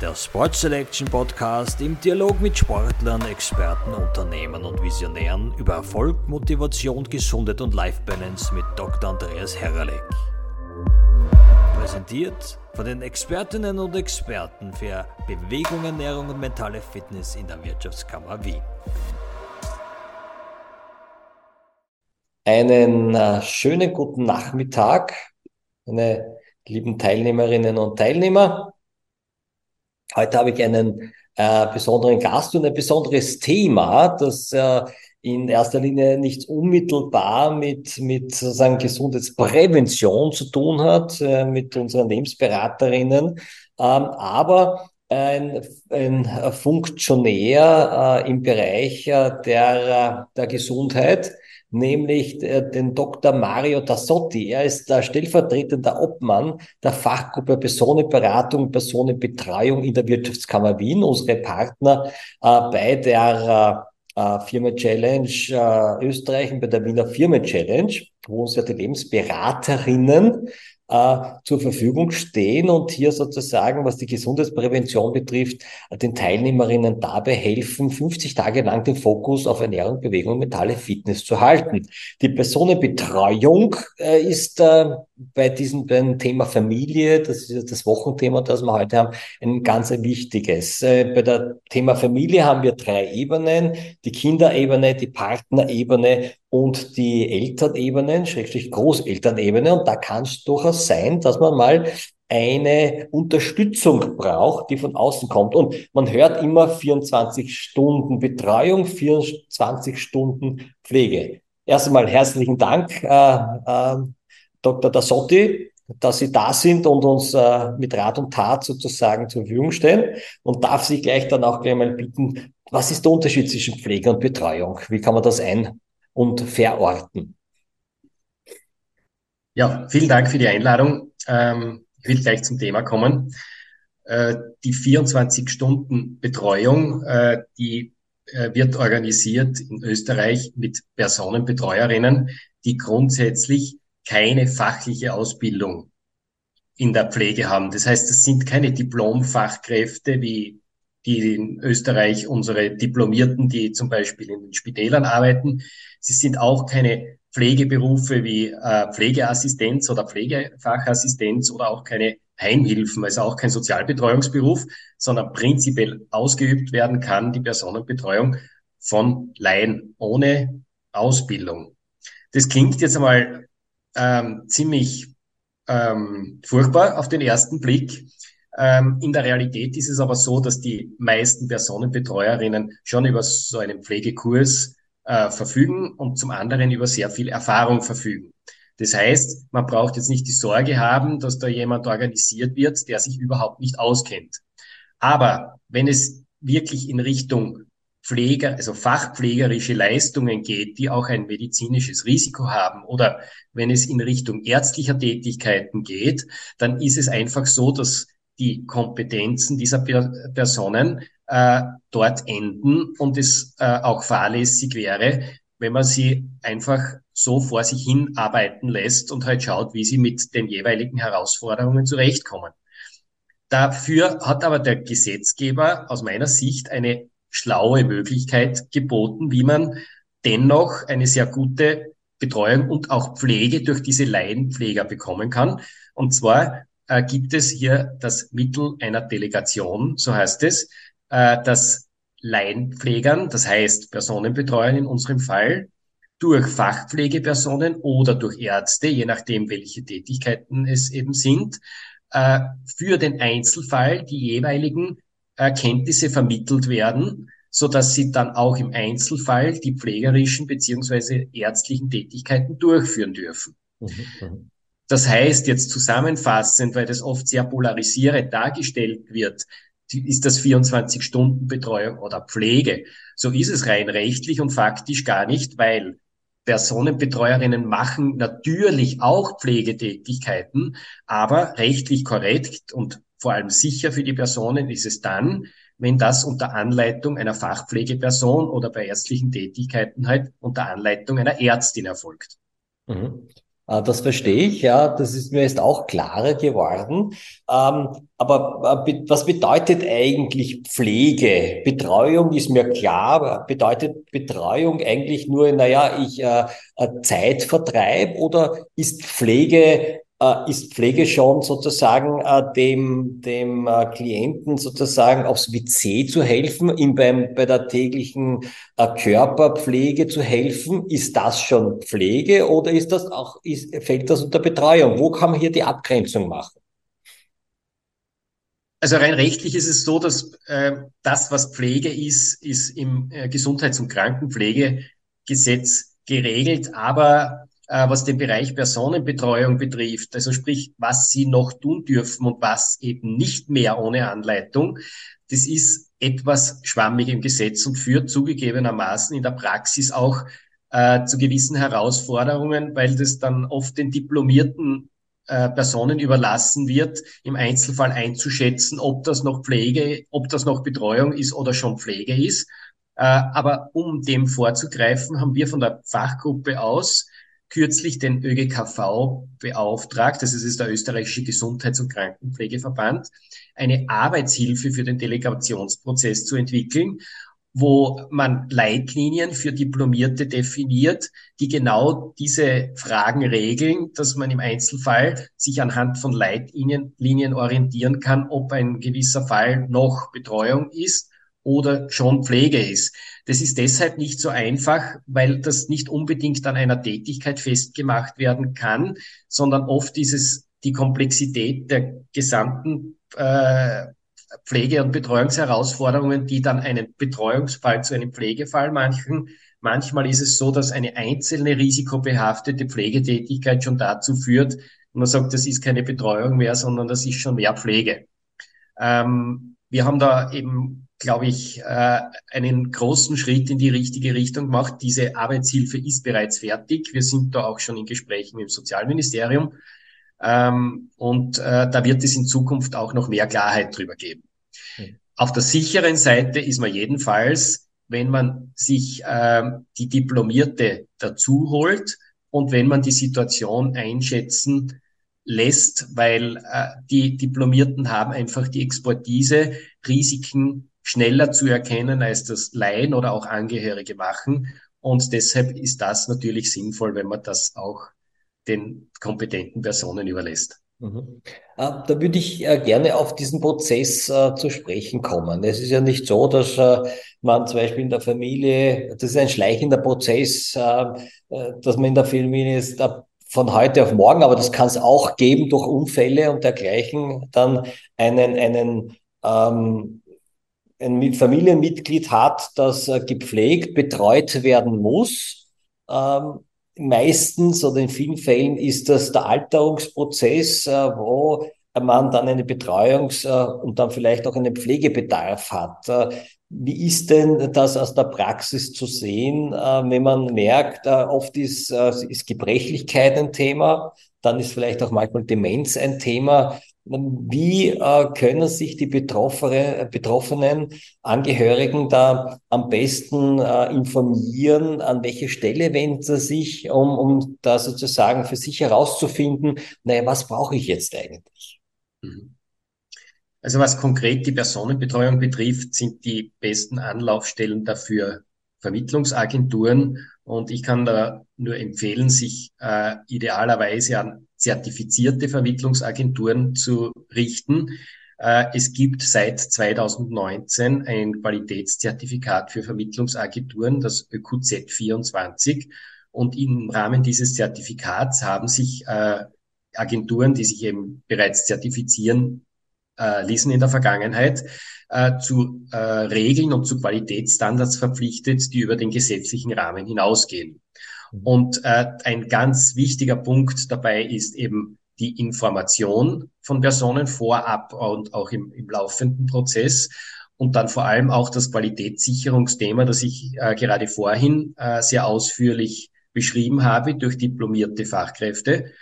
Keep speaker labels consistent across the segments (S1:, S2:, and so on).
S1: der Sport Selection Podcast im Dialog mit Sportlern, Experten, Unternehmern und Visionären über Erfolg, Motivation, Gesundheit und Life Balance mit Dr. Andreas Herralek. Präsentiert von den Expertinnen und Experten für Bewegung, Ernährung und mentale Fitness in der Wirtschaftskammer Wien.
S2: Einen äh, schönen guten Nachmittag, meine lieben Teilnehmerinnen und Teilnehmer. Heute habe ich einen äh, besonderen Gast und ein besonderes Thema, das äh, in erster Linie nichts unmittelbar mit, mit sozusagen Gesundheitsprävention zu tun hat, äh, mit unseren Lebensberaterinnen, ähm, aber ein, ein Funktionär äh, im Bereich äh, der, der Gesundheit, nämlich äh, den Dr. Mario Tassotti. Er ist der stellvertretende Obmann der Fachgruppe Personenberatung, Personenbetreuung in der Wirtschaftskammer Wien, unsere Partner äh, bei der äh, Firma Challenge äh, Österreich und bei der Wiener Firma Challenge, wo uns ja die Lebensberaterinnen äh, zur Verfügung stehen und hier sozusagen, was die Gesundheitsprävention betrifft, den Teilnehmerinnen dabei helfen, 50 Tage lang den Fokus auf Ernährung, Bewegung und mentale Fitness zu halten. Die Personenbetreuung äh, ist äh, bei diesem beim Thema Familie, das ist das Wochenthema, das wir heute haben, ein ganz wichtiges. Äh, bei der Thema Familie haben wir drei Ebenen, die Kinderebene, die Partnerebene und die Elternebenen, schrägstrich Großelternebene. Und da kann es durchaus sein, dass man mal eine Unterstützung braucht, die von außen kommt. Und man hört immer 24 Stunden Betreuung, 24 Stunden Pflege. Erst einmal herzlichen Dank, äh, äh, Dr. Dassotti, dass Sie da sind und uns äh, mit Rat und Tat sozusagen zur Verfügung stellen. Und darf Sie gleich dann auch gleich mal bitten, was ist der Unterschied zwischen Pflege und Betreuung? Wie kann man das ein- und verorten.
S3: Ja, vielen Dank für die Einladung. Ähm, ich will gleich zum Thema kommen. Äh, die 24 Stunden Betreuung, äh, die äh, wird organisiert in Österreich mit Personenbetreuerinnen, die grundsätzlich keine fachliche Ausbildung in der Pflege haben. Das heißt, es sind keine Diplomfachkräfte wie die in Österreich unsere Diplomierten, die zum Beispiel in den Spitälern arbeiten. Sie sind auch keine Pflegeberufe wie äh, Pflegeassistenz oder Pflegefachassistenz oder auch keine Heimhilfen, also auch kein Sozialbetreuungsberuf, sondern prinzipiell ausgeübt werden kann die Personenbetreuung von Laien ohne Ausbildung. Das klingt jetzt einmal ähm, ziemlich ähm, furchtbar auf den ersten Blick. Ähm, in der Realität ist es aber so, dass die meisten Personenbetreuerinnen schon über so einen Pflegekurs äh, verfügen und zum anderen über sehr viel Erfahrung verfügen. Das heißt, man braucht jetzt nicht die Sorge haben, dass da jemand organisiert wird, der sich überhaupt nicht auskennt. Aber wenn es wirklich in Richtung Pfleger, also fachpflegerische Leistungen geht, die auch ein medizinisches Risiko haben, oder wenn es in Richtung ärztlicher Tätigkeiten geht, dann ist es einfach so, dass die Kompetenzen dieser Personen äh, dort enden und es äh, auch fahrlässig wäre, wenn man sie einfach so vor sich hin arbeiten lässt und halt schaut, wie sie mit den jeweiligen Herausforderungen zurechtkommen. Dafür hat aber der Gesetzgeber aus meiner Sicht eine schlaue Möglichkeit geboten, wie man dennoch eine sehr gute Betreuung und auch Pflege durch diese Laienpfleger bekommen kann. Und zwar äh, gibt es hier das Mittel einer Delegation, so heißt es, äh, dass Laienpflegern, das heißt Personenbetreuern in unserem Fall, durch Fachpflegepersonen oder durch Ärzte, je nachdem, welche Tätigkeiten es eben sind, äh, für den Einzelfall die jeweiligen Erkenntnisse vermittelt werden, so dass sie dann auch im Einzelfall die pflegerischen beziehungsweise ärztlichen Tätigkeiten durchführen dürfen. Mhm, mhm. Das heißt jetzt zusammenfassend, weil das oft sehr polarisierend dargestellt wird, ist das 24-Stunden-Betreuung oder Pflege. So ist es rein rechtlich und faktisch gar nicht, weil Personenbetreuerinnen machen natürlich auch Pflegetätigkeiten, aber rechtlich korrekt und vor allem sicher für die Personen ist es dann, wenn das unter Anleitung einer Fachpflegeperson oder bei ärztlichen Tätigkeiten halt unter Anleitung einer Ärztin erfolgt.
S2: Mhm. Äh, das verstehe ich, ja. Das ist mir jetzt auch klarer geworden. Ähm, aber äh, was bedeutet eigentlich Pflege? Betreuung ist mir klar. Bedeutet Betreuung eigentlich nur, naja, ich äh, Zeitvertreib oder ist Pflege äh, ist Pflege schon sozusagen äh, dem, dem äh, Klienten sozusagen aufs WC zu helfen, ihm beim, bei der täglichen äh, Körperpflege zu helfen? Ist das schon Pflege oder ist das auch, ist, fällt das unter Betreuung? Wo kann man hier die Abgrenzung machen?
S3: Also rein rechtlich ist es so, dass äh, das, was Pflege ist, ist im äh, Gesundheits- und Krankenpflegegesetz geregelt, aber äh, was den Bereich Personenbetreuung betrifft, also sprich, was sie noch tun dürfen und was eben nicht mehr ohne Anleitung, das ist etwas schwammig im Gesetz und führt zugegebenermaßen in der Praxis auch äh, zu gewissen Herausforderungen, weil das dann oft den diplomierten äh, Personen überlassen wird, im Einzelfall einzuschätzen, ob das noch Pflege, ob das noch Betreuung ist oder schon Pflege ist. Äh, aber um dem vorzugreifen, haben wir von der Fachgruppe aus kürzlich den ÖGKV beauftragt, das ist der österreichische Gesundheits- und Krankenpflegeverband, eine Arbeitshilfe für den Delegationsprozess zu entwickeln, wo man Leitlinien für Diplomierte definiert, die genau diese Fragen regeln, dass man im Einzelfall sich anhand von Leitlinien Linien orientieren kann, ob ein gewisser Fall noch Betreuung ist oder schon Pflege ist. Das ist deshalb nicht so einfach, weil das nicht unbedingt an einer Tätigkeit festgemacht werden kann, sondern oft ist es die Komplexität der gesamten äh, Pflege- und Betreuungsherausforderungen, die dann einen Betreuungsfall zu einem Pflegefall machen. Manchmal ist es so, dass eine einzelne risikobehaftete Pflegetätigkeit schon dazu führt, man sagt, das ist keine Betreuung mehr, sondern das ist schon mehr Pflege. Ähm, wir haben da eben glaube ich, äh, einen großen Schritt in die richtige Richtung gemacht. Diese Arbeitshilfe ist bereits fertig. Wir sind da auch schon in Gesprächen mit dem Sozialministerium. Ähm, und äh, da wird es in Zukunft auch noch mehr Klarheit drüber geben. Mhm. Auf der sicheren Seite ist man jedenfalls, wenn man sich äh, die Diplomierte dazu holt und wenn man die Situation einschätzen lässt, weil äh, die Diplomierten haben einfach die Expertise, Risiken schneller zu erkennen, als das Laien oder auch Angehörige machen. Und deshalb ist das natürlich sinnvoll, wenn man das auch den kompetenten Personen überlässt.
S2: Mhm. Äh, da würde ich äh, gerne auf diesen Prozess äh, zu sprechen kommen. Es ist ja nicht so, dass man zum Beispiel in der Familie, das ist ein schleichender Prozess, dass man in der Familie ist, von heute auf morgen, aber das kann es auch geben durch Unfälle und dergleichen, dann einen, einen ähm, ein Familienmitglied hat, das äh, gepflegt, betreut werden muss. Ähm, meistens oder in vielen Fällen ist das der Alterungsprozess, äh, wo man dann eine Betreuungs- äh, und dann vielleicht auch einen Pflegebedarf hat. Wie ist denn das aus der Praxis zu sehen, wenn man merkt, oft ist, ist Gebrechlichkeit ein Thema, dann ist vielleicht auch manchmal Demenz ein Thema. Wie äh, können sich die Betroffene, betroffenen Angehörigen da am besten äh, informieren? An welche Stelle wenden sie sich, um, um da sozusagen für sich herauszufinden, naja, was brauche ich jetzt eigentlich? Mhm.
S3: Also was konkret die Personenbetreuung betrifft, sind die besten Anlaufstellen dafür Vermittlungsagenturen. Und ich kann da nur empfehlen, sich äh, idealerweise an zertifizierte Vermittlungsagenturen zu richten. Äh, es gibt seit 2019 ein Qualitätszertifikat für Vermittlungsagenturen, das ÖQZ 24. Und im Rahmen dieses Zertifikats haben sich äh, Agenturen, die sich eben bereits zertifizieren äh, ließen in der Vergangenheit, äh, zu äh, Regeln und zu Qualitätsstandards verpflichtet, die über den gesetzlichen Rahmen hinausgehen. Mhm. Und äh, ein ganz wichtiger Punkt dabei ist eben die Information von Personen vorab und auch im, im laufenden Prozess. Und dann vor allem auch das Qualitätssicherungsthema, das ich äh, gerade vorhin äh, sehr ausführlich beschrieben habe durch diplomierte Fachkräfte.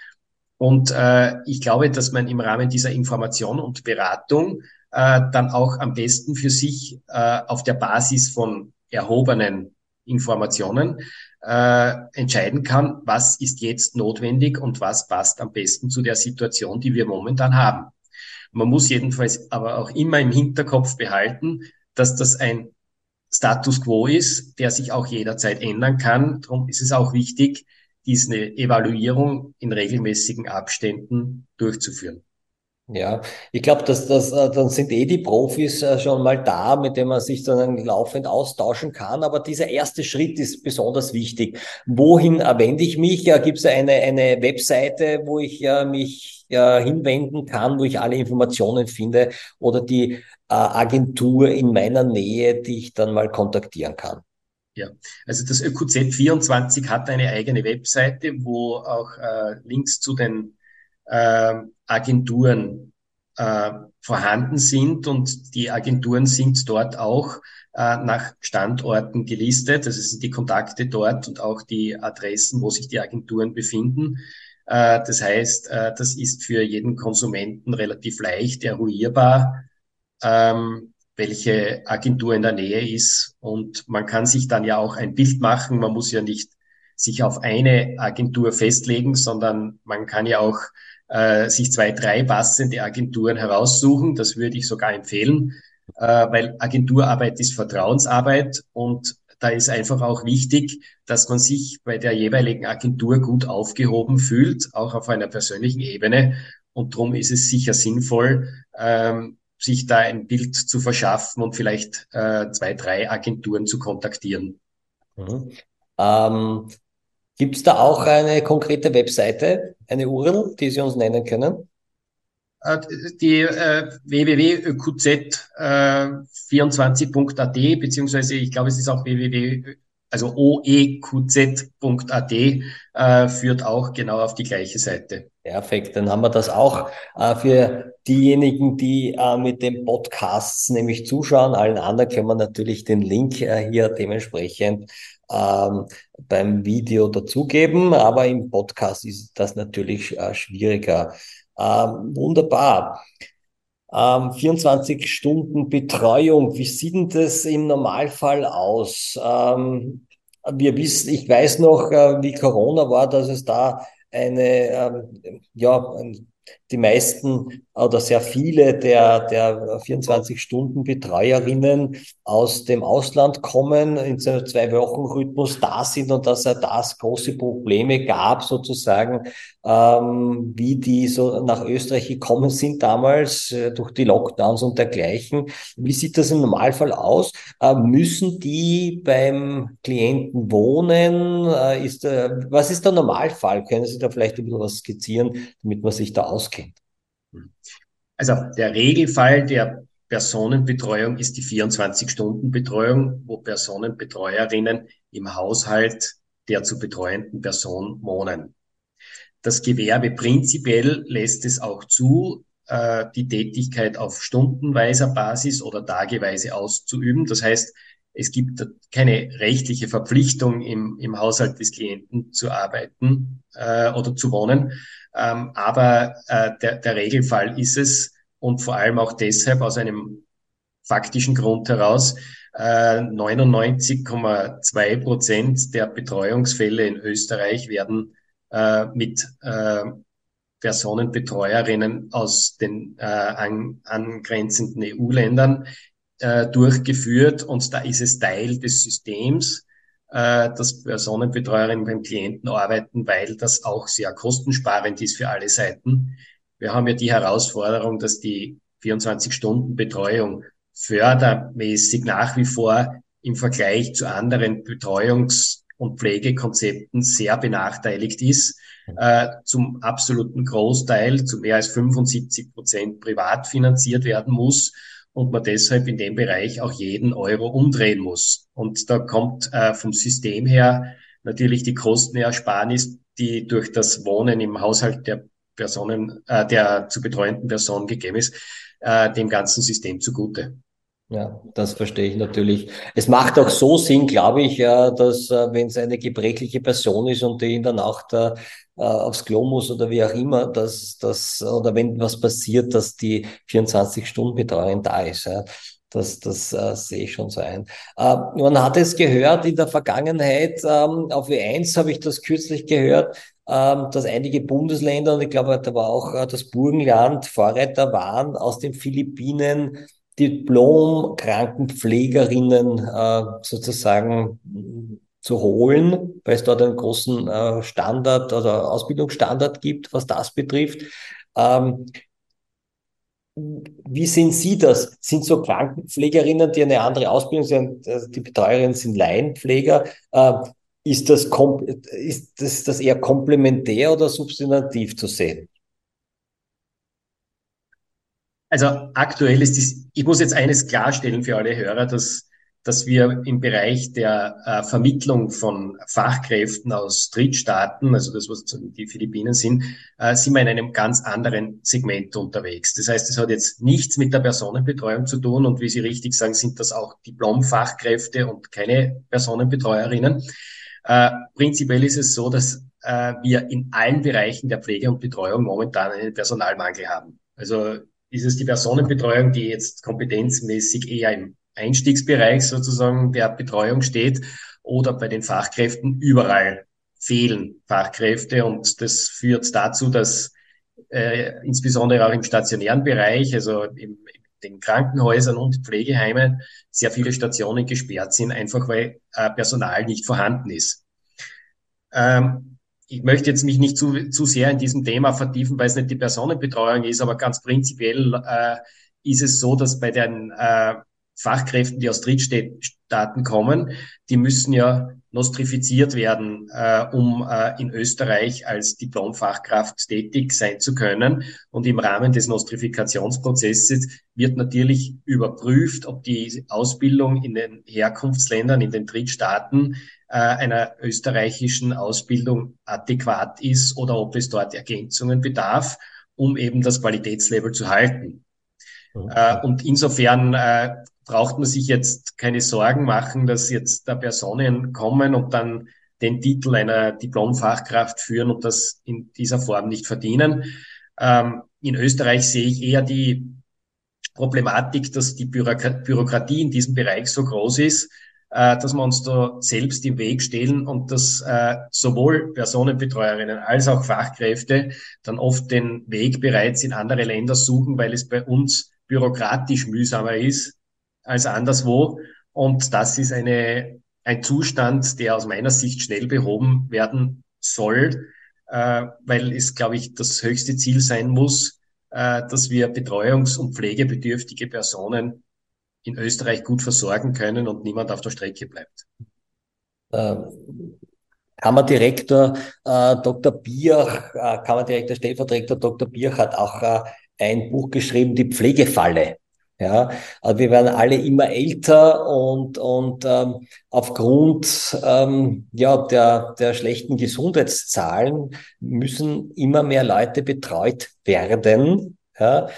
S3: Und äh, ich glaube, dass man im Rahmen dieser Information und Beratung äh, dann auch am besten für sich äh, auf der Basis von erhobenen Informationen äh, entscheiden kann, was ist jetzt notwendig und was passt am besten zu der Situation, die wir momentan haben. Man muss jedenfalls aber auch immer im Hinterkopf behalten, dass das ein Status quo ist, der sich auch jederzeit ändern kann. Darum ist es auch wichtig, diese Evaluierung in regelmäßigen Abständen durchzuführen.
S2: Ja, ich glaube, dass das, äh, dann sind eh die Profis äh, schon mal da, mit denen man sich dann laufend austauschen kann. Aber dieser erste Schritt ist besonders wichtig. Wohin wende ich mich? Ja, gibt es eine, eine Webseite, wo ich ja, mich ja, hinwenden kann, wo ich alle Informationen finde oder die äh, Agentur in meiner Nähe, die ich dann mal kontaktieren kann?
S3: Ja, also das ÖQZ24 hat eine eigene Webseite, wo auch äh, Links zu den äh, Agenturen äh, vorhanden sind und die Agenturen sind dort auch äh, nach Standorten gelistet. Also sind die Kontakte dort und auch die Adressen, wo sich die Agenturen befinden. Äh, das heißt, äh, das ist für jeden Konsumenten relativ leicht eruierbar, ähm, welche Agentur in der Nähe ist. Und man kann sich dann ja auch ein Bild machen. Man muss ja nicht sich auf eine Agentur festlegen, sondern man kann ja auch äh, sich zwei, drei passende Agenturen heraussuchen. Das würde ich sogar empfehlen, äh, weil Agenturarbeit ist Vertrauensarbeit und da ist einfach auch wichtig, dass man sich bei der jeweiligen Agentur gut aufgehoben fühlt, auch auf einer persönlichen Ebene. Und darum ist es sicher sinnvoll, ähm, sich da ein Bild zu verschaffen und vielleicht äh, zwei, drei Agenturen zu kontaktieren.
S2: Mhm. Ähm, Gibt es da auch eine konkrete Webseite, eine URL, die Sie uns nennen können?
S3: Äh, die äh, www.öqz24.at, äh, beziehungsweise ich glaube, es ist auch www, also oeqz.at, äh, führt auch genau auf die gleiche Seite.
S2: Perfekt, dann haben wir das auch äh, für diejenigen, die äh, mit dem Podcasts nämlich zuschauen. Allen anderen können wir natürlich den Link äh, hier dementsprechend ähm, beim Video dazugeben, aber im Podcast ist das natürlich äh, schwieriger. Ähm, wunderbar. Ähm, 24 Stunden Betreuung, wie sieht denn das im Normalfall aus? Ähm, wir wissen, ich weiß noch, äh, wie Corona war, dass es da eine, ähm, ja, die meisten oder sehr viele der, der 24-Stunden-Betreuerinnen aus dem Ausland kommen, in so einem Zwei-Wochen-Rhythmus da sind und dass er das große Probleme gab, sozusagen, ähm, wie die so nach Österreich gekommen sind damals äh, durch die Lockdowns und dergleichen. Wie sieht das im Normalfall aus? Äh, müssen die beim Klienten wohnen? Äh, ist, äh, was ist der Normalfall? Können Sie da vielleicht ein bisschen was skizzieren, damit man sich da auskennt?
S3: Also der Regelfall der Personenbetreuung ist die 24-Stunden-Betreuung, wo Personenbetreuerinnen im Haushalt der zu betreuenden Person wohnen. Das Gewerbe prinzipiell lässt es auch zu, äh, die Tätigkeit auf stundenweiser Basis oder tageweise auszuüben. Das heißt, es gibt keine rechtliche Verpflichtung im, im Haushalt des Klienten zu arbeiten äh, oder zu wohnen. Ähm, aber äh, der, der Regelfall ist es und vor allem auch deshalb aus einem faktischen Grund heraus, äh, 99,2 Prozent der Betreuungsfälle in Österreich werden äh, mit äh, Personenbetreuerinnen aus den äh, an, angrenzenden EU-Ländern äh, durchgeführt und da ist es Teil des Systems, äh, dass Personenbetreuerinnen beim Klienten arbeiten, weil das auch sehr kostensparend ist für alle Seiten. Wir haben ja die Herausforderung, dass die 24-Stunden-Betreuung fördermäßig nach wie vor im Vergleich zu anderen Betreuungs- und Pflegekonzepten sehr benachteiligt ist. Äh, zum absoluten Großteil, zu mehr als 75 Prozent privat finanziert werden muss und man deshalb in dem Bereich auch jeden Euro umdrehen muss. Und da kommt äh, vom System her natürlich die Kostenersparnis, die durch das Wohnen im Haushalt der Personen, äh, der zu betreuenden Person gegeben ist, äh, dem ganzen System zugute.
S2: Ja, das verstehe ich natürlich. Es macht auch so Sinn, glaube ich, dass äh, wenn es eine gebrechliche Person ist und die in der Nacht äh, aufs Klo muss oder wie auch immer, dass das oder wenn was passiert, dass die 24-Stunden-Betreuung da ist. Ja. Das, das äh, sehe ich schon so ein. Äh, man hat es gehört in der Vergangenheit, ähm, auf W1 habe ich das kürzlich gehört, ähm, dass einige Bundesländer, und ich glaube, da war auch äh, das Burgenland, Vorreiter waren, aus den Philippinen Diplom-Krankenpflegerinnen äh, sozusagen zu holen, weil es dort einen großen äh, Standard oder Ausbildungsstandard gibt, was das betrifft. Ähm, wie sehen Sie das? Sind so Krankenpflegerinnen, die eine andere Ausbildung sind, also die Betreuerinnen sind Laienpfleger, äh, ist das, ist das, eher komplementär oder substantiv zu sehen?
S3: Also aktuell ist dies, ich muss jetzt eines klarstellen für alle Hörer, dass dass wir im Bereich der äh, Vermittlung von Fachkräften aus Drittstaaten, also das, was die Philippinen sind, äh, sind wir in einem ganz anderen Segment unterwegs. Das heißt, es hat jetzt nichts mit der Personenbetreuung zu tun und wie Sie richtig sagen, sind das auch Diplom-Fachkräfte und keine Personenbetreuerinnen. Äh, prinzipiell ist es so, dass äh, wir in allen Bereichen der Pflege und Betreuung momentan einen Personalmangel haben. Also ist es die Personenbetreuung, die jetzt kompetenzmäßig eher im Einstiegsbereich sozusagen der Betreuung steht oder bei den Fachkräften überall fehlen Fachkräfte und das führt dazu, dass äh, insbesondere auch im stationären Bereich, also im, in den Krankenhäusern und Pflegeheimen, sehr viele Stationen gesperrt sind, einfach weil äh, Personal nicht vorhanden ist. Ähm, ich möchte jetzt mich nicht zu, zu sehr in diesem Thema vertiefen, weil es nicht die Personenbetreuung ist, aber ganz prinzipiell äh, ist es so, dass bei den äh, Fachkräften, die aus Drittstaaten kommen, die müssen ja nostrifiziert werden, äh, um äh, in Österreich als Diplomfachkraft tätig sein zu können. Und im Rahmen des Nostrifikationsprozesses wird natürlich überprüft, ob die Ausbildung in den Herkunftsländern, in den Drittstaaten äh, einer österreichischen Ausbildung adäquat ist oder ob es dort Ergänzungen bedarf, um eben das Qualitätslevel zu halten. Okay. Äh, und insofern äh, braucht man sich jetzt keine Sorgen machen, dass jetzt da Personen kommen und dann den Titel einer Diplomfachkraft führen und das in dieser Form nicht verdienen. Ähm, in Österreich sehe ich eher die Problematik, dass die Bürokratie in diesem Bereich so groß ist, äh, dass wir uns da selbst im Weg stehen und dass äh, sowohl Personenbetreuerinnen als auch Fachkräfte dann oft den Weg bereits in andere Länder suchen, weil es bei uns bürokratisch mühsamer ist, als anderswo. Und das ist eine, ein Zustand, der aus meiner Sicht schnell behoben werden soll, äh, weil es, glaube ich, das höchste Ziel sein muss, äh, dass wir betreuungs- und pflegebedürftige Personen in Österreich gut versorgen können und niemand auf der Strecke bleibt.
S2: Ähm. Kammerdirektor äh, Dr. Bier, äh, Kammerdirektor Stellvertreter Dr. Bier hat auch äh, ein Buch geschrieben, die Pflegefalle. Ja, also wir werden alle immer älter und, und ähm, aufgrund ähm, ja, der, der schlechten Gesundheitszahlen müssen immer mehr Leute betreut werden. Ja,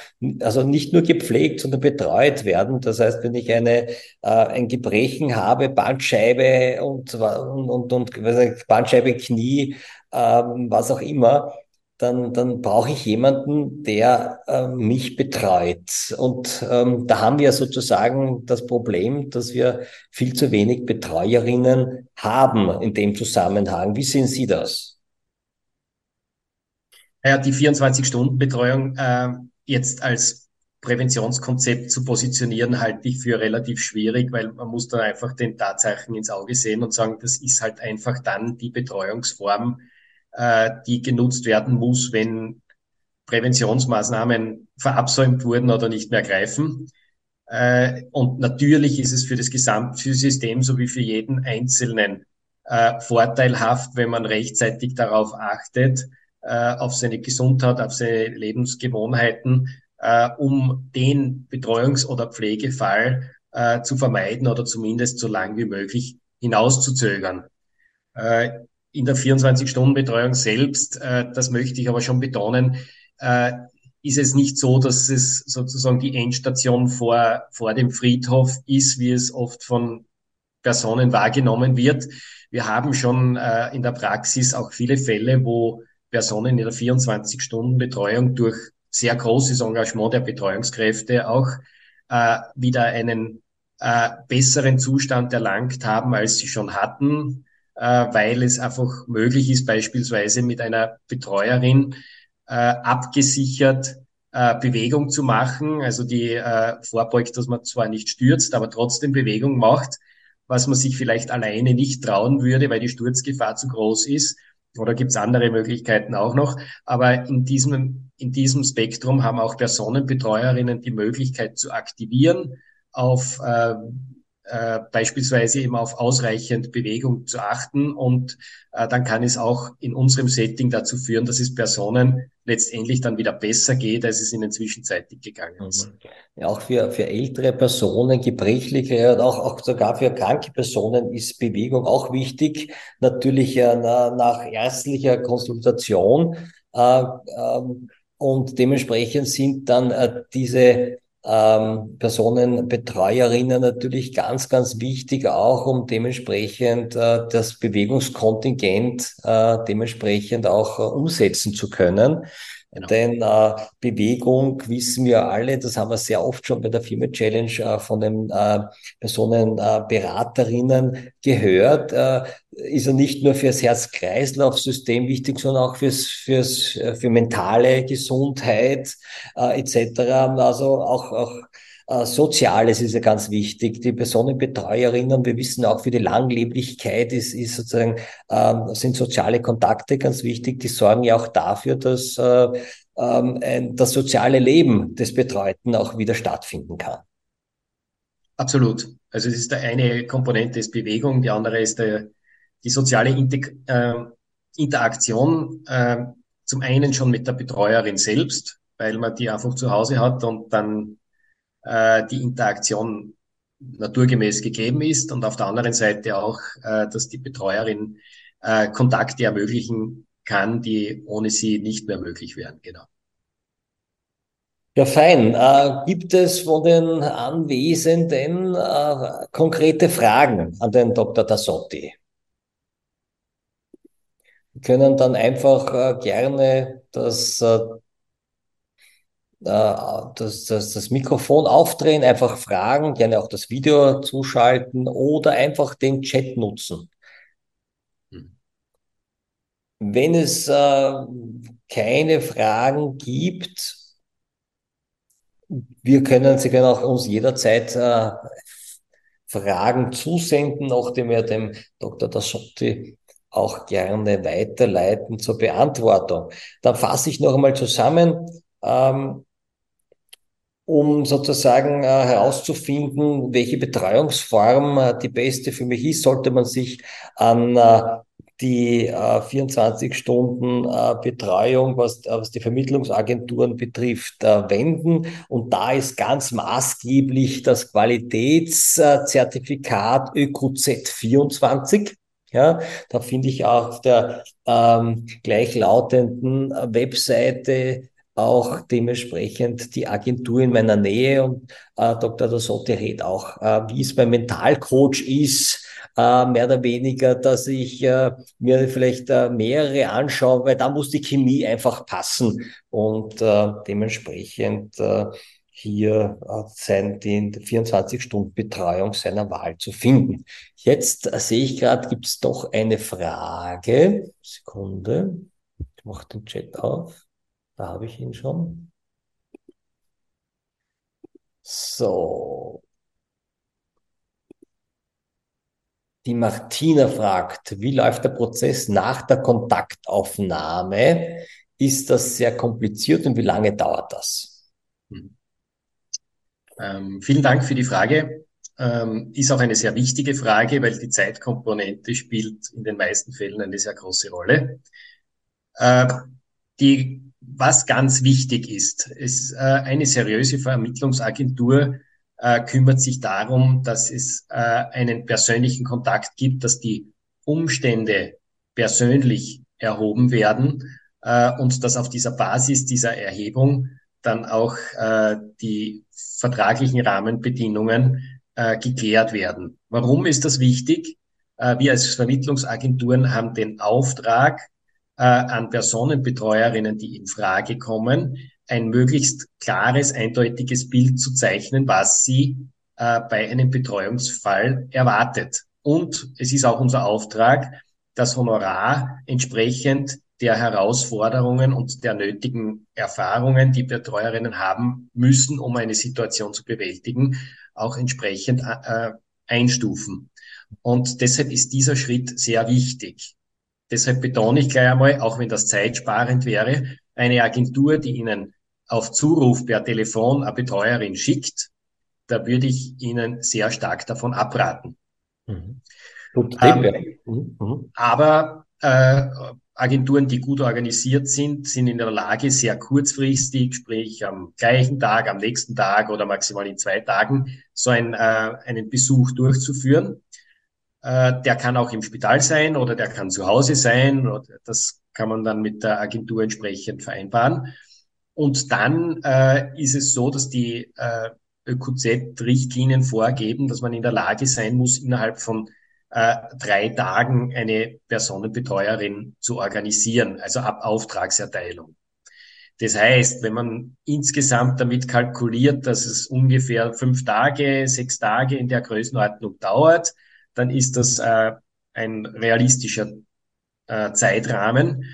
S2: also nicht nur gepflegt, sondern betreut werden. Das heißt, wenn ich eine, äh, ein Gebrechen habe, Bandscheibe und, und, und, und Bandscheibe, Knie, ähm, was auch immer, dann, dann brauche ich jemanden, der äh, mich betreut. Und ähm, da haben wir sozusagen das Problem, dass wir viel zu wenig Betreuerinnen haben in dem Zusammenhang. Wie sehen Sie das?
S3: Ja, die 24-Stunden-Betreuung äh, jetzt als Präventionskonzept zu positionieren, halte ich für relativ schwierig, weil man muss dann einfach den Tatsachen ins Auge sehen und sagen, das ist halt einfach dann die Betreuungsform, äh, die genutzt werden muss, wenn Präventionsmaßnahmen verabsäumt wurden oder nicht mehr greifen. Äh, und natürlich ist es für das Gesamtsystem sowie für jeden Einzelnen äh, vorteilhaft, wenn man rechtzeitig darauf achtet, auf seine Gesundheit, auf seine Lebensgewohnheiten, um den Betreuungs- oder Pflegefall zu vermeiden oder zumindest so lang wie möglich hinauszuzögern. In der 24-Stunden-Betreuung selbst, äh, das möchte ich aber schon betonen, äh, ist es nicht so, dass es sozusagen die Endstation vor, vor dem Friedhof ist, wie es oft von Personen wahrgenommen wird. Wir haben schon äh, in der Praxis auch viele Fälle, wo Personen in der 24-Stunden-Betreuung durch sehr großes Engagement der Betreuungskräfte auch äh, wieder einen äh, besseren Zustand erlangt haben, als sie schon hatten, weil es einfach möglich ist, beispielsweise mit einer Betreuerin äh, abgesichert äh, Bewegung zu machen, also die äh, vorbeugt, dass man zwar nicht stürzt, aber trotzdem Bewegung macht, was man sich vielleicht alleine nicht trauen würde, weil die Sturzgefahr zu groß ist. Oder gibt's andere Möglichkeiten auch noch. Aber in diesem, in diesem Spektrum haben auch Personenbetreuerinnen die Möglichkeit zu aktivieren, auf äh, äh, beispielsweise eben auf ausreichend Bewegung zu achten. Und äh, dann kann es auch in unserem Setting dazu führen, dass es Personen letztendlich dann wieder besser geht, als es ihnen zwischenzeitlich gegangen ist. Mhm.
S2: Ja, auch für, für ältere Personen, gebrechliche und auch, auch sogar für kranke Personen ist Bewegung auch wichtig. Natürlich äh, nach ärztlicher Konsultation. Äh, ähm, und dementsprechend sind dann äh, diese ähm, Personenbetreuerinnen natürlich ganz, ganz wichtig, auch um dementsprechend äh, das Bewegungskontingent äh, dementsprechend auch äh, umsetzen zu können. Genau. Denn äh, Bewegung wissen wir alle, das haben wir sehr oft schon bei der Firma Challenge äh, von den äh, Personenberaterinnen äh, gehört, äh, ist ja nicht nur fürs Herz-Kreislauf-System wichtig, sondern auch fürs, fürs, äh, für mentale Gesundheit äh, etc. Also auch, auch äh, Soziales ist ja ganz wichtig. Die Personenbetreuerinnen, wir wissen auch für die Langleblichkeit ist, ist sozusagen, ähm, sind soziale Kontakte ganz wichtig. Die sorgen ja auch dafür, dass äh, ähm, das soziale Leben des Betreuten auch wieder stattfinden kann.
S3: Absolut. Also es ist der eine Komponente ist Bewegung, die andere ist der, die soziale Integ äh, Interaktion. Äh, zum einen schon mit der Betreuerin selbst, weil man die einfach zu Hause hat und dann äh, die Interaktion naturgemäß gegeben ist und auf der anderen Seite auch, äh, dass die Betreuerin äh, Kontakte ermöglichen kann, die ohne sie nicht mehr möglich wären. Genau.
S2: Ja, fein. Äh, gibt es von den Anwesenden äh, konkrete Fragen an den Dr. Dassotti? Wir können dann einfach äh, gerne das äh, äh, das, das, das Mikrofon aufdrehen, einfach fragen, gerne auch das Video zuschalten oder einfach den Chat nutzen. Hm. Wenn es äh, keine Fragen gibt, wir können, Sie können auch uns jederzeit äh, Fragen zusenden, nachdem wir dem Dr. Dassotti auch gerne weiterleiten zur Beantwortung. Dann fasse ich noch einmal zusammen. Ähm, um sozusagen äh, herauszufinden, welche Betreuungsform äh, die beste für mich ist, sollte man sich an äh, die äh, 24 Stunden äh, Betreuung, was, äh, was die Vermittlungsagenturen betrifft, äh, wenden. Und da ist ganz maßgeblich das Qualitätszertifikat ÖQZ 24. Ja, da finde ich auch auf der ähm, gleichlautenden Webseite auch dementsprechend die Agentur in meiner Nähe und äh, Dr. Dasotti rät auch, äh, wie es beim Mentalcoach ist, äh, mehr oder weniger, dass ich äh, mir vielleicht äh, mehrere anschaue, weil da muss die Chemie einfach passen und äh, dementsprechend äh, hier äh, sein, die 24-Stunden-Betreuung seiner Wahl zu finden. Jetzt äh, sehe ich gerade, gibt es doch eine Frage. Sekunde, ich mache den Chat auf. Da habe ich ihn schon. So. Die Martina fragt, wie läuft der Prozess nach der Kontaktaufnahme? Ist das sehr kompliziert und wie lange dauert das?
S3: Hm. Ähm, vielen Dank für die Frage. Ähm, ist auch eine sehr wichtige Frage, weil die Zeitkomponente spielt in den meisten Fällen eine sehr große Rolle. Äh, die was ganz wichtig ist, ist äh, eine seriöse Vermittlungsagentur äh, kümmert sich darum, dass es äh, einen persönlichen Kontakt gibt, dass die Umstände persönlich erhoben werden äh, und dass auf dieser Basis dieser Erhebung dann auch äh, die vertraglichen Rahmenbedingungen äh, geklärt werden. Warum ist das wichtig? Äh, wir als Vermittlungsagenturen haben den Auftrag, äh, an Personenbetreuerinnen, die in Frage kommen, ein möglichst klares, eindeutiges Bild zu zeichnen, was sie äh, bei einem Betreuungsfall erwartet. Und es ist auch unser Auftrag, das Honorar entsprechend der Herausforderungen und der nötigen Erfahrungen, die Betreuerinnen haben müssen, um eine Situation zu bewältigen, auch entsprechend äh, einstufen. Und deshalb ist dieser Schritt sehr wichtig. Deshalb betone ich gleich einmal, auch wenn das zeitsparend wäre, eine Agentur, die Ihnen auf Zuruf per Telefon eine Betreuerin schickt, da würde ich Ihnen sehr stark davon abraten. Mhm. Ähm, mhm. mhm. Aber äh, Agenturen, die gut organisiert sind, sind in der Lage, sehr kurzfristig, sprich am gleichen Tag, am nächsten Tag oder maximal in zwei Tagen, so ein, äh, einen Besuch durchzuführen. Äh, der kann auch im Spital sein oder der kann zu Hause sein. Das kann man dann mit der Agentur entsprechend vereinbaren. Und dann äh, ist es so, dass die äh, ÖQZ-Richtlinien vorgeben, dass man in der Lage sein muss, innerhalb von äh, drei Tagen eine Personenbetreuerin zu organisieren, also ab Auftragserteilung. Das heißt, wenn man insgesamt damit kalkuliert, dass es ungefähr fünf Tage, sechs Tage in der Größenordnung dauert, dann ist das äh, ein realistischer äh, Zeitrahmen.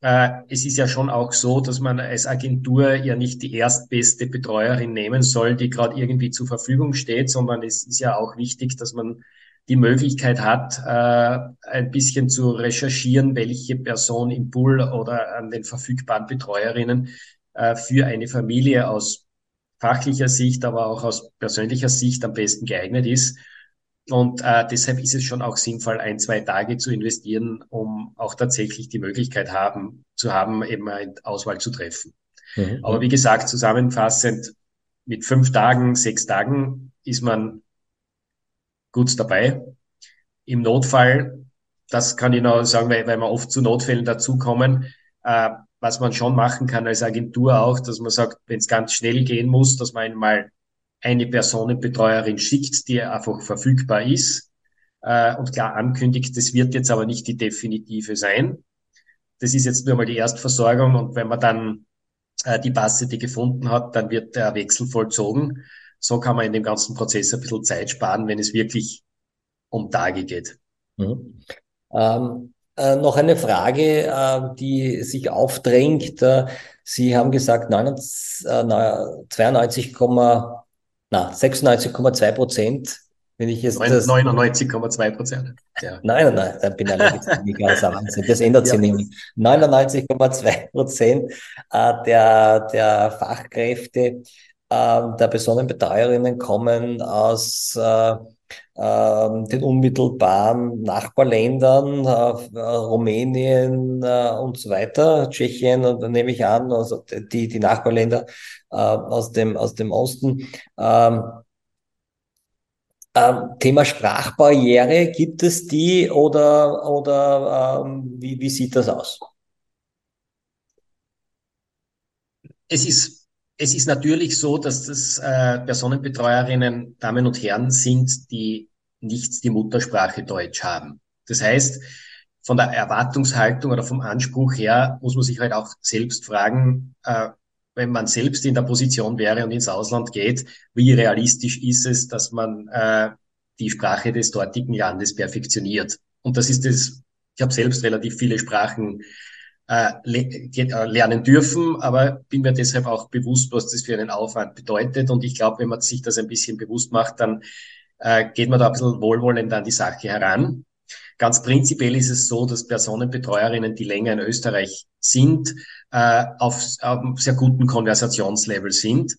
S3: Äh, es ist ja schon auch so, dass man als Agentur ja nicht die erstbeste Betreuerin nehmen soll, die gerade irgendwie zur Verfügung steht, sondern es ist ja auch wichtig, dass man die Möglichkeit hat, äh, ein bisschen zu recherchieren, welche Person im Pool oder an den verfügbaren Betreuerinnen äh, für eine Familie aus fachlicher Sicht, aber auch aus persönlicher Sicht am besten geeignet ist. Und äh, deshalb ist es schon auch sinnvoll, ein, zwei Tage zu investieren, um auch tatsächlich die Möglichkeit haben, zu haben, eben eine Auswahl zu treffen. Mhm. Aber wie gesagt, zusammenfassend, mit fünf Tagen, sechs Tagen ist man gut dabei. Im Notfall, das kann ich noch sagen, weil, weil wir oft zu Notfällen dazukommen, äh, was man schon machen kann als Agentur auch, dass man sagt, wenn es ganz schnell gehen muss, dass man einmal eine Personenbetreuerin schickt, die einfach verfügbar ist äh, und klar ankündigt, das wird jetzt aber nicht die definitive sein. Das ist jetzt nur mal die Erstversorgung und wenn man dann äh, die Passete gefunden hat, dann wird der Wechsel vollzogen so kann man in dem ganzen Prozess ein bisschen Zeit sparen, wenn es wirklich um Tage geht.
S2: Mhm. Ähm, äh, noch eine Frage, äh, die sich aufdrängt. Äh, Sie haben gesagt, 92, na, 96,2 Prozent wenn ich jetzt
S3: 99,2 Prozent.
S2: Ja. Nein, nein, nein, dann bin ich als Wahnsinn. Das ändert sich ja. nämlich. 99,2 Prozent äh, der, der Fachkräfte ähm, der Personenbetreuerinnen kommen aus äh, äh, den unmittelbaren Nachbarländern, äh, Rumänien äh, und so weiter, Tschechien, und dann nehme ich an, also die, die Nachbarländer aus, dem, aus dem Osten. Ähm, ähm, Thema Sprachbarriere, gibt es die oder, oder ähm, wie, wie sieht das aus?
S3: Es ist es ist natürlich so, dass das äh, Personenbetreuerinnen Damen und Herren sind, die nicht die Muttersprache Deutsch haben. Das heißt, von der Erwartungshaltung oder vom Anspruch her muss man sich halt auch selbst fragen, äh, wenn man selbst in der Position wäre und ins Ausland geht, wie realistisch ist es, dass man äh, die Sprache des dortigen Landes perfektioniert. Und das ist das, ich habe selbst relativ viele Sprachen äh, äh, lernen dürfen, aber bin mir deshalb auch bewusst, was das für einen Aufwand bedeutet. Und ich glaube, wenn man sich das ein bisschen bewusst macht, dann äh, geht man da ein bisschen wohlwollend an die Sache heran. Ganz prinzipiell ist es so, dass Personenbetreuerinnen, die länger in Österreich sind, äh, auf, auf einem sehr guten Konversationslevel sind.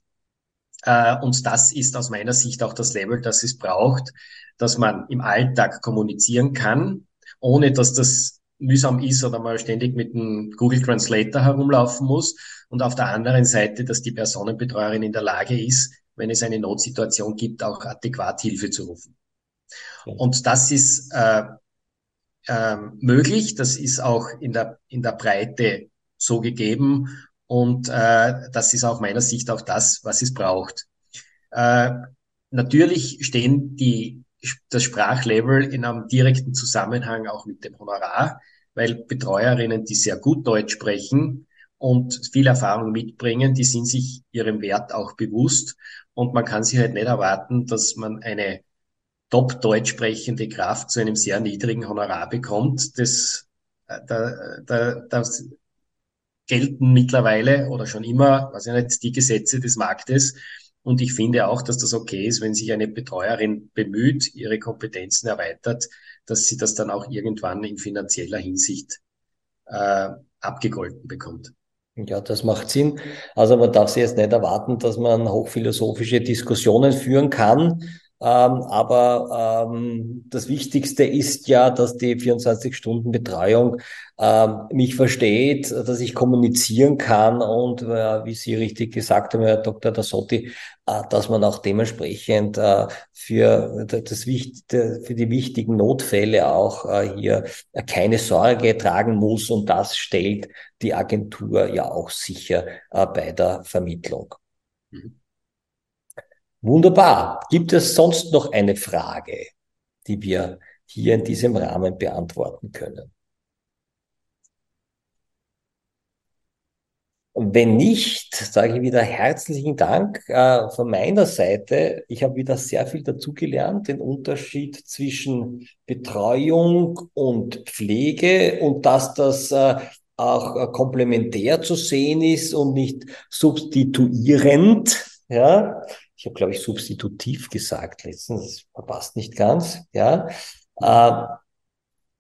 S3: Äh, und das ist aus meiner Sicht auch das Level, das es braucht, dass man im Alltag kommunizieren kann, ohne dass das mühsam ist oder mal ständig mit einem Google Translator herumlaufen muss und auf der anderen Seite, dass die Personenbetreuerin in der Lage ist, wenn es eine Notsituation gibt, auch adäquat Hilfe zu rufen. Und das ist äh, äh, möglich, das ist auch in der, in der Breite so gegeben und äh, das ist auch meiner Sicht auch das, was es braucht. Äh, natürlich stehen die das Sprachlevel in einem direkten Zusammenhang auch mit dem Honorar, weil Betreuerinnen, die sehr gut Deutsch sprechen und viel Erfahrung mitbringen, die sind sich ihrem Wert auch bewusst und man kann sich halt nicht erwarten, dass man eine top deutsch sprechende Kraft zu einem sehr niedrigen Honorar bekommt. Das, äh, da, da, das gelten mittlerweile oder schon immer, weiß ich nicht, die Gesetze des Marktes. Und ich finde auch, dass das okay ist, wenn sich eine Betreuerin bemüht, ihre Kompetenzen erweitert, dass sie das dann auch irgendwann in finanzieller Hinsicht äh, abgegolten bekommt.
S2: Ja, das macht Sinn. Also man darf sich jetzt nicht erwarten, dass man hochphilosophische Diskussionen führen kann, ähm, aber ähm, das Wichtigste ist ja, dass die 24-Stunden-Betreuung ähm, mich versteht, dass ich kommunizieren kann und äh, wie Sie richtig gesagt haben, Herr Dr. Dassotti, äh, dass man auch dementsprechend äh, für, das, für die wichtigen Notfälle auch äh, hier keine Sorge tragen muss und das stellt die Agentur ja auch sicher äh, bei der Vermittlung. Mhm. Wunderbar. Gibt es sonst noch eine Frage, die wir hier in diesem Rahmen beantworten können? Wenn nicht, sage ich wieder herzlichen Dank äh, von meiner Seite. Ich habe wieder sehr viel dazugelernt, den Unterschied zwischen Betreuung und Pflege und dass das äh, auch äh, komplementär zu sehen ist und nicht substituierend. Ja, ich habe, glaube ich, substitutiv gesagt letztens, das passt nicht ganz, ja. Äh,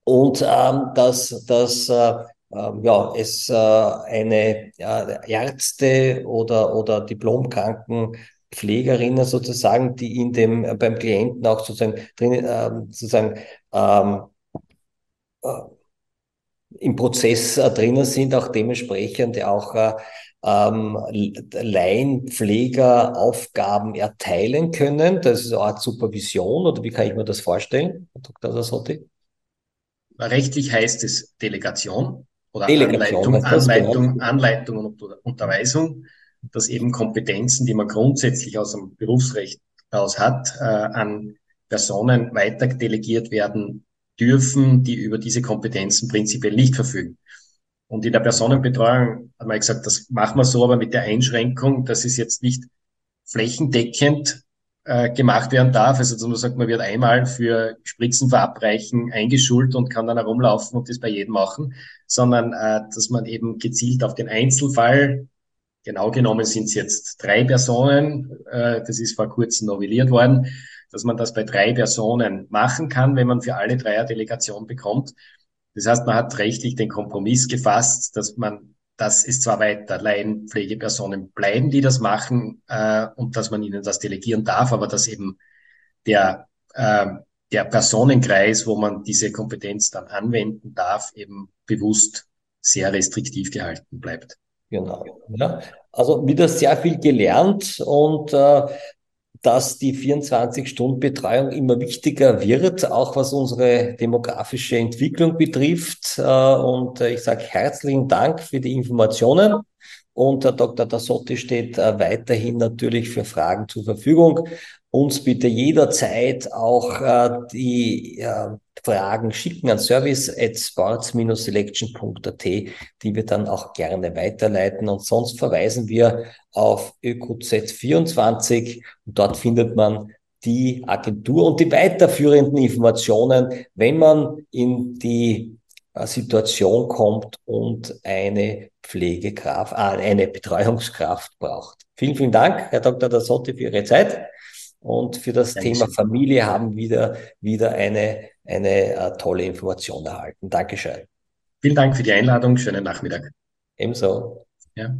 S2: und ähm, dass, dass äh, ähm, ja, es äh, eine ja, Ärzte oder, oder Diplomkrankenpflegerinnen sozusagen, die in dem äh, beim Klienten auch sozusagen drin äh, sozusagen ähm, äh, im Prozess äh, drinnen sind, auch dementsprechend auch äh, ähm, Laienpfleger Aufgaben erteilen können. Das ist eine Art Supervision oder wie kann ich mir das vorstellen, Herr Dr. Sasotti?
S3: Rechtlich heißt es Delegation oder Delegation, Anleitung, Anleitung, genau? Anleitung und Unterweisung, dass eben Kompetenzen, die man grundsätzlich aus dem Berufsrecht aus hat, äh, an Personen weiter delegiert werden dürfen, die über diese Kompetenzen prinzipiell nicht verfügen. Und in der Personenbetreuung hat man gesagt, das machen wir so, aber mit der Einschränkung, dass es jetzt nicht flächendeckend äh, gemacht werden darf. Also man sagt, man wird einmal für Spritzen verabreichen eingeschult und kann dann herumlaufen und das bei jedem machen, sondern äh, dass man eben gezielt auf den Einzelfall, genau genommen sind es jetzt drei Personen, äh, das ist vor kurzem novelliert worden, dass man das bei drei Personen machen kann, wenn man für alle Dreier Delegation bekommt das heißt, man hat rechtlich den Kompromiss gefasst, dass man, dass es zwar weiter Laienpflegepersonen bleiben, die das machen, äh, und dass man ihnen das delegieren darf, aber dass eben der, äh, der Personenkreis, wo man diese Kompetenz dann anwenden darf, eben bewusst sehr restriktiv gehalten bleibt.
S2: Genau. Ja. Also wieder sehr viel gelernt und äh, dass die 24-Stunden-Betreuung immer wichtiger wird, auch was unsere demografische Entwicklung betrifft. Äh, und äh, ich sage herzlichen Dank für die Informationen. Und Herr Dr. Dassotti steht äh, weiterhin natürlich für Fragen zur Verfügung. Uns bitte jederzeit auch die Fragen schicken an service at sports-selection.at, die wir dann auch gerne weiterleiten. Und sonst verweisen wir auf ÖQZ24 und dort findet man die Agentur und die weiterführenden Informationen, wenn man in die äh, Situation kommt und eine Pflegekraft, äh, eine Betreuungskraft braucht. Vielen, vielen Dank, Herr Dr. Dassotti, für Ihre Zeit. Und für das Dankeschön. Thema Familie haben wieder, wieder eine, eine uh, tolle Information erhalten. Dankeschön.
S3: Vielen Dank für die Einladung. Schönen Nachmittag.
S2: Ebenso. Ja.